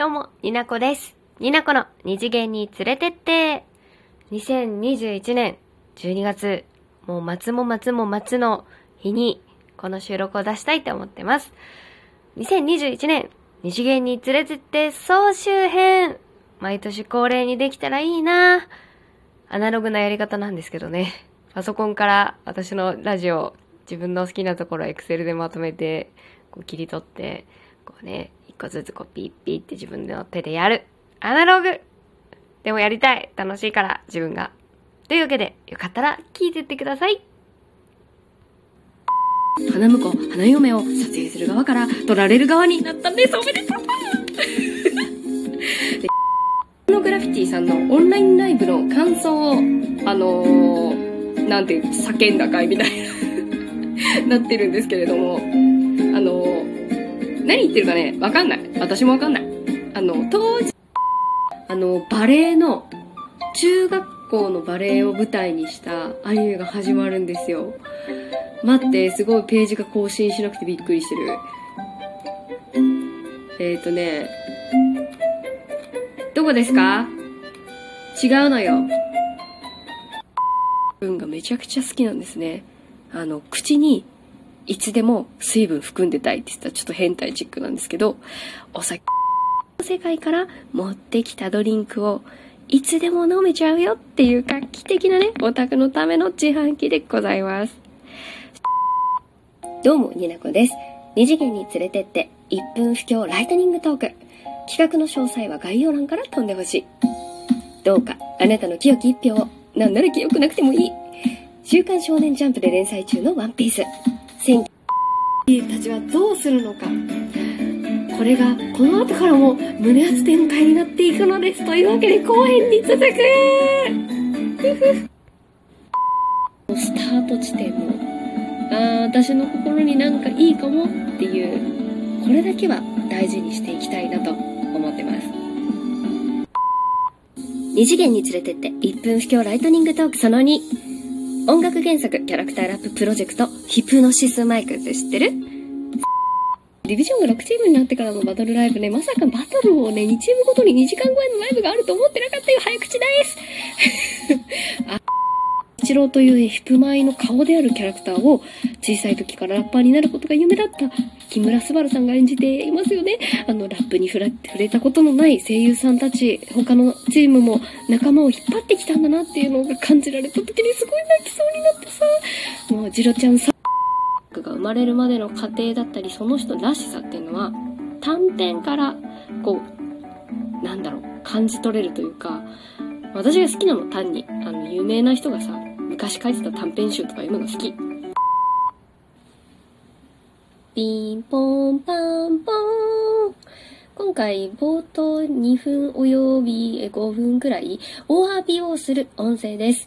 どうも、になこです。になこの二次元に連れてって。2021年12月、もう松も松も松の日に、この収録を出したいと思ってます。2021年、二次元に連れてって総集編。毎年恒例にできたらいいなアナログなやり方なんですけどね。パソコンから私のラジオ、自分の好きなところを Excel でまとめて、こう切り取って、こうね、一個ずつこうピッピッって自分の手でやる。アナログでもやりたい楽しいから、自分が。というわけで、よかったら聞いてってください。花婿、花嫁を撮影する側から撮られる側になったんです。おめでとうでのグラフィティさんのオンラインライブの感想を、あのー、なんて、叫んだ回みたいな、なってるんですけれども、何言ってるかね、わかんない。私もわかんない。あの、当時、あの、バレエの、中学校のバレエを舞台にしたアニメが始まるんですよ。待って、すごいページが更新しなくてびっくりしてる。えーとね、どこですか？違うのよ。分がめちゃくちゃ好きなんですね。あの、口にいつでも水分含んでたいって言ったらちょっと変態チックなんですけど、お酒の世界から持ってきたドリンクをいつでも飲めちゃうよっていう画期的なね、オタクのための自販機でございます。どうも、になこです。二次元に連れてって、1分不況ライトニングトーク。企画の詳細は概要欄から飛んでほしい。どうか、あなたの清き一票を、なんなら清くなくてもいい。週刊少年ジャンプで連載中のワンピース。たちはどうするのか。これが、この後からも胸熱展開になっていくのです。というわけで、後編に続くスタート地点のあー私の心になんかいいかもっていう、これだけは大事にしていきたいなと思ってます。二次元に連れてって1分不況ライトニングトークその2。音楽原作キャラクターラッププロジェクトヒプノシスマイクって知ってる？ディビジョンが6チームになってからのバトルライブね、まさかバトルをね、2チームごとに2時間超えのライブがあると思ってなかったよ、早口です。一郎というヒプマイの顔であるキャラクターを小さい時からラッパーになることが夢だった木村昴さんが演じていますよね。あの、ラップに触れ触れたことのない声優さんたち、他のチームも仲間を引っ張ってきたんだなっていうのが感じられた時にすごい泣きそうになってさ、もうジロちゃんさ、が生まれるまでの過程だったり、その人らしさっていうのは、短編から、こう、なんだろう、感じ取れるというか、私が好きなの単に、あの、有名な人がさ、昔書いてた短編集とか読むの好き。ピンポンパンポン。今回冒頭2分および5分くらいお詫びをする音声です。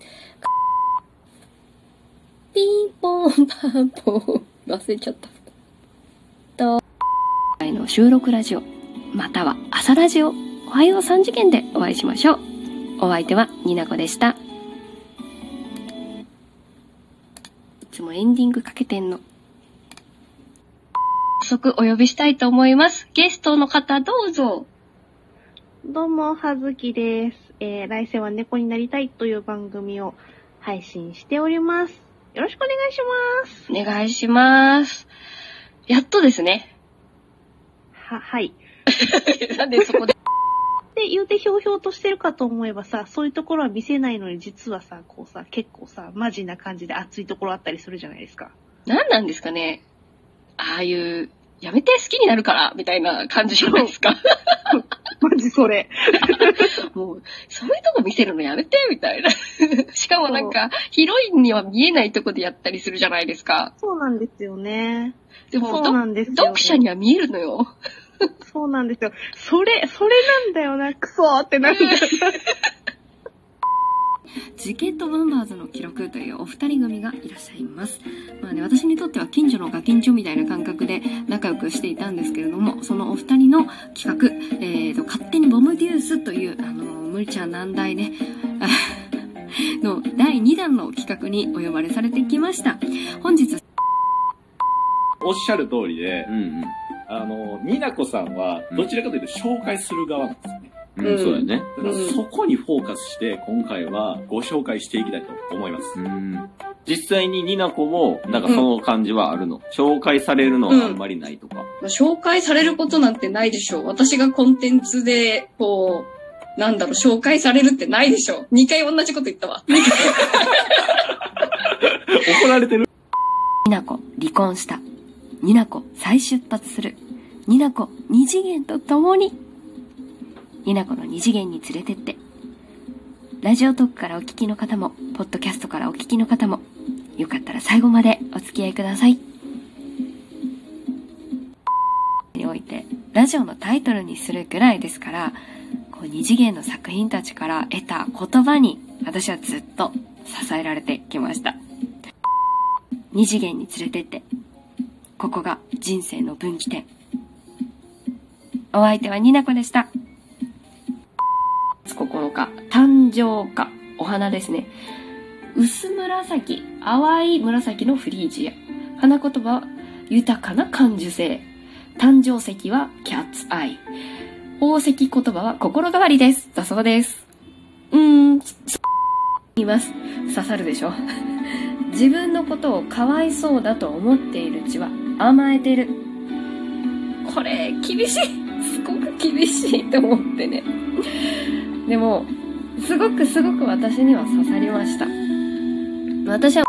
ピンポンパンポン。忘れちゃった。と、今回の収録ラジオ、または朝ラジオ、おはよう3次元でお会いしましょう。お相手はになこでした。エンディングかけてんの。早速お呼びしたいと思います。ゲストの方どうぞ。どうも、はずきです。えー、来世は猫になりたいという番組を配信しております。よろしくお願いします。お願いします。やっとですね。は、はい。なんでそこで。で、言うてひょうひょうとしてるかと思えばさ、そういうところは見せないのに実はさ、こうさ、結構さ、マジな感じで熱いところあったりするじゃないですか。何なんですかねああいう、やめて好きになるから、みたいな感じじゃないですか。マジそれ。もう、そういうとこ見せるのやめて、みたいな。しかもなんか、ヒロインには見えないとこでやったりするじゃないですか。そうなんですよね。でも、ね。読者には見えるのよ。そうなんですよ。それ、それなんだよな、クソーってなるんだよな。ジケットバンバーズの記録というお二人組がいらっしゃいます。まあね、私にとっては近所のガキンチョみたいな感覚で仲良くしていたんですけれども、そのお二人の企画、えーと、勝手にボムデュースという、あの、無茶難題ね、の第2弾の企画にお呼ばれされてきました。本日、おっしゃる通りで、うんうん。ああの、ニナコさんは、どちらかというと紹介する側なんですよね。うん、うんそうだよね。だからそこにフォーカスして、今回はご紹介していきたいと思います。うん。実際にニナコも、なんかその感じはあるの？紹介されるのはあんまりないとか。まあ紹介されることなんてないでしょう。私がコンテンツで、こう、なんだろう、紹介されるってないでしょう。2回同じこと言ったわ。怒られてる？ニナコ離婚した。ニナコ再出発する。ニナコ二次元と共に。ニナコの二次元に連れてって。ラジオトークからお聞きの方も、ポッドキャストからお聞きの方も、よかったら最後までお付き合いください。において、ラジオのタイトルにするぐらいですから、こう二次元の作品たちから得た言葉に、私はずっと支えられてきました。二次元に連れてって。ここが人生の分岐点。お相手はニナコでした。9日、誕生花、お花ですね。薄紫、淡い紫のフリージア。花言葉は豊かな感受性。誕生石はキャッツアイ。宝石言葉は心変わりです。だそうです。うーん、います。刺さるでしょ自分のことをかわいそうだと思っているうちは甘えてる。これ、厳しい。すごく厳しいと思ってね。でも、すごくすごく私には刺さりました。私は、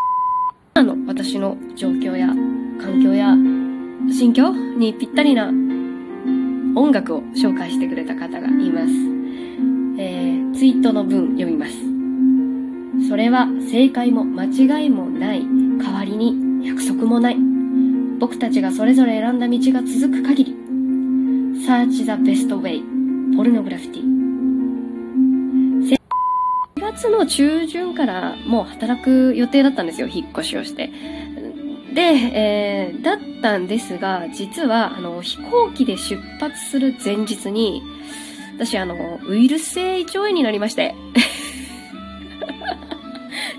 あの、私の状況や環境や心境にぴったりな音楽を紹介してくれた方がいます。えー、ツイートの文読みます。それは正解も間違いもない代わりに約束もない僕たちがそれぞれ選んだ道が続く限り Search the best way ポルノグラフィティ4月の中旬からもう働く予定だったんですよ引っ越しをしてで、えー、だったんですが実はあの飛行機で出発する前日に私あのウイルス性胃腸炎になりまして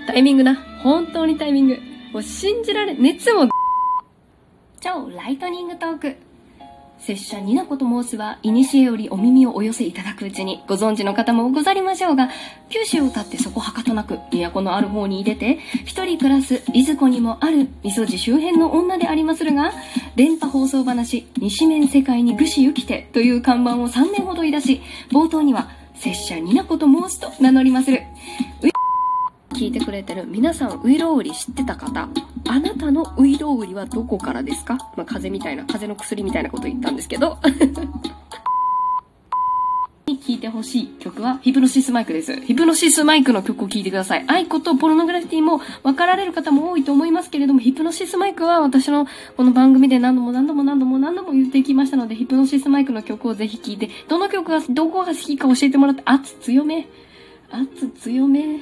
タイミングな。本当にタイミング。もう信じられ、熱も、超ライトニングトーク。拙者ニナコと申すは、古よりお耳をお寄せいただくうちに、ご存知の方もござりましょうが、九州を立ってそこはかとなく、都のある方に出て、一人暮らす、いずこにもある、みそじ周辺の女でありまするが、電波放送話、西面世界にぐしゆきて、という看板を3年ほどい出し、冒頭には、拙者ニナコと申すと名乗りまする。聞いてくれてる皆さんウイロウリ知ってた方？あなたのウイロウリはどこからですか？まあ、風邪みたいな風邪の薬みたいなこと言ったんですけど。に聴いてほしい曲はヒプノシスマイクです。ヒプノシスマイクの曲を聴いてください。アイコとポルノグラフィティも分かられる方も多いと思いますけれどもヒプノシスマイクは私のこの番組で何度も何度も何度も何度も言ってきましたのでヒプノシスマイクの曲をぜひ聴いてどの曲がどこが好きか教えてもらって圧強め。圧強め。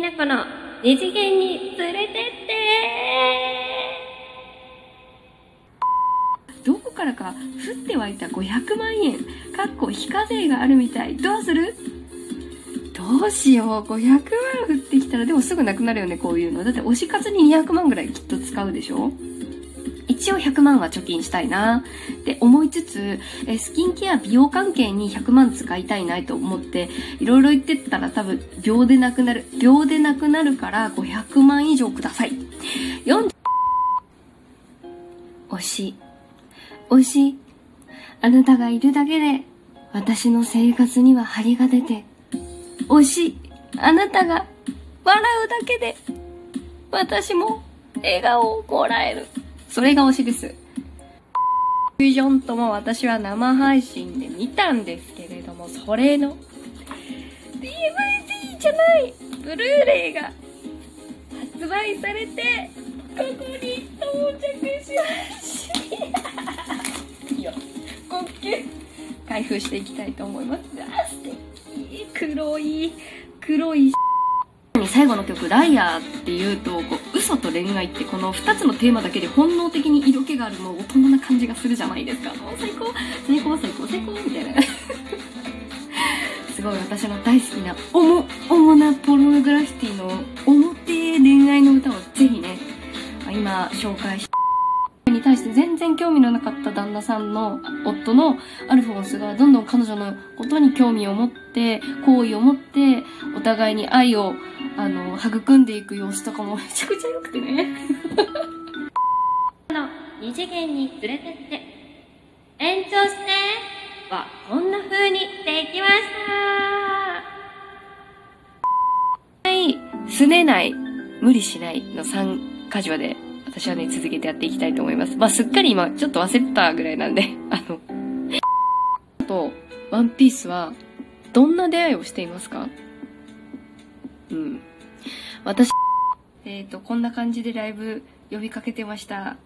きなこの二次元に連れてって。どこからか降って湧いた500万円かっこ非課税があるみたい。どうする？どうしよう。500万降ってきたらでもすぐなくなるよねこういうの。だって推し活に200万ぐらいきっと使うでしょ？一応100万は貯金したいなって思いつつ、えスキンケア美容関係に100万使いたいなと思って、いろいろ言ってったら多分秒でなくなる。秒でなくなるから500万以上ください。4惜しい。惜し。あなたがいるだけで、私の生活には張りが出て、惜し。あなたが笑うだけで、私も笑顔をもらえる。それが推しです。フュージョンとも私は生配信で見たんですけれども、それの DVD じゃないブルーレイが発売されて、ここに到着しました。いいよ。呼吸開封していきたいと思います。あ、素敵。黒い、黒い最後の曲「ライアー」っていうとこう嘘と恋愛ってこの2つのテーマだけで本能的に色気があるもう大人な感じがするじゃないですか。もう最高。最高最高最高みたいな。すごい私の大好きな重重なポルノグラフィティの重て恋愛の歌をぜひね今紹介しに対して全然興味のなかった旦那さんの夫のアルフォンスがどんどん彼女のことに興味を持って、好意を持って、お互いに愛を、あの、育んでいく様子とかも めちゃくちゃ良くてね。二次元に連れてって、延長しては、こんな風にできましたはい、すねない、無理しないの3箇条で、私はね、続けてやっていきたいと思います。まあ、すっかり今、ちょっと忘れてたぐらいなんで、あの、あと、ワンピースは、どんな出会いをしていますか？うん。私、えっ、と、こんな感じでライブ呼びかけてました。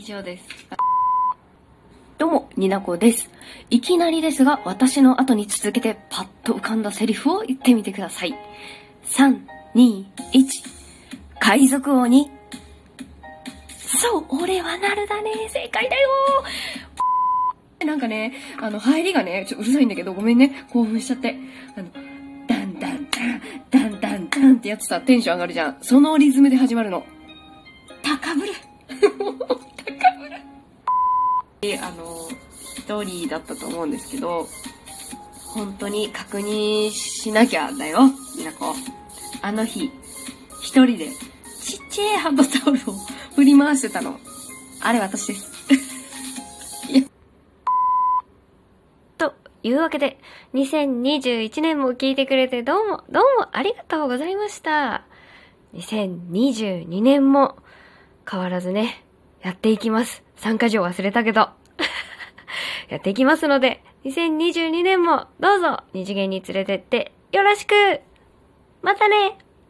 以上です。どうも、になこです。いきなりですが、私の後に続けてパッと浮かんだセリフを言ってみてください。3、2、1。海賊王に、そう、俺はなるだね。正解だよなんかね、あの、入りがね、ちょっとうるさいんだけど、ごめんね。興奮しちゃって。あの、ダンダンダン、ダンダンダンってやつさ、テンション上がるじゃん。そのリズムで始まるの。高ぶる 高ぶるで、あの、一人だったと思うんですけど、本当に確認しなきゃだよ、みなこ。あの日、一人で、ちっちゃいハンドタオルを振り回してたの。あれ私です。いうわけで、2021年も聞いてくれてどうも、どうもありがとうございました。2022年も変わらずね、やっていきます。参加条忘れたけど。やっていきますので、2022年もどうぞ二次元に連れてってよろしくまたね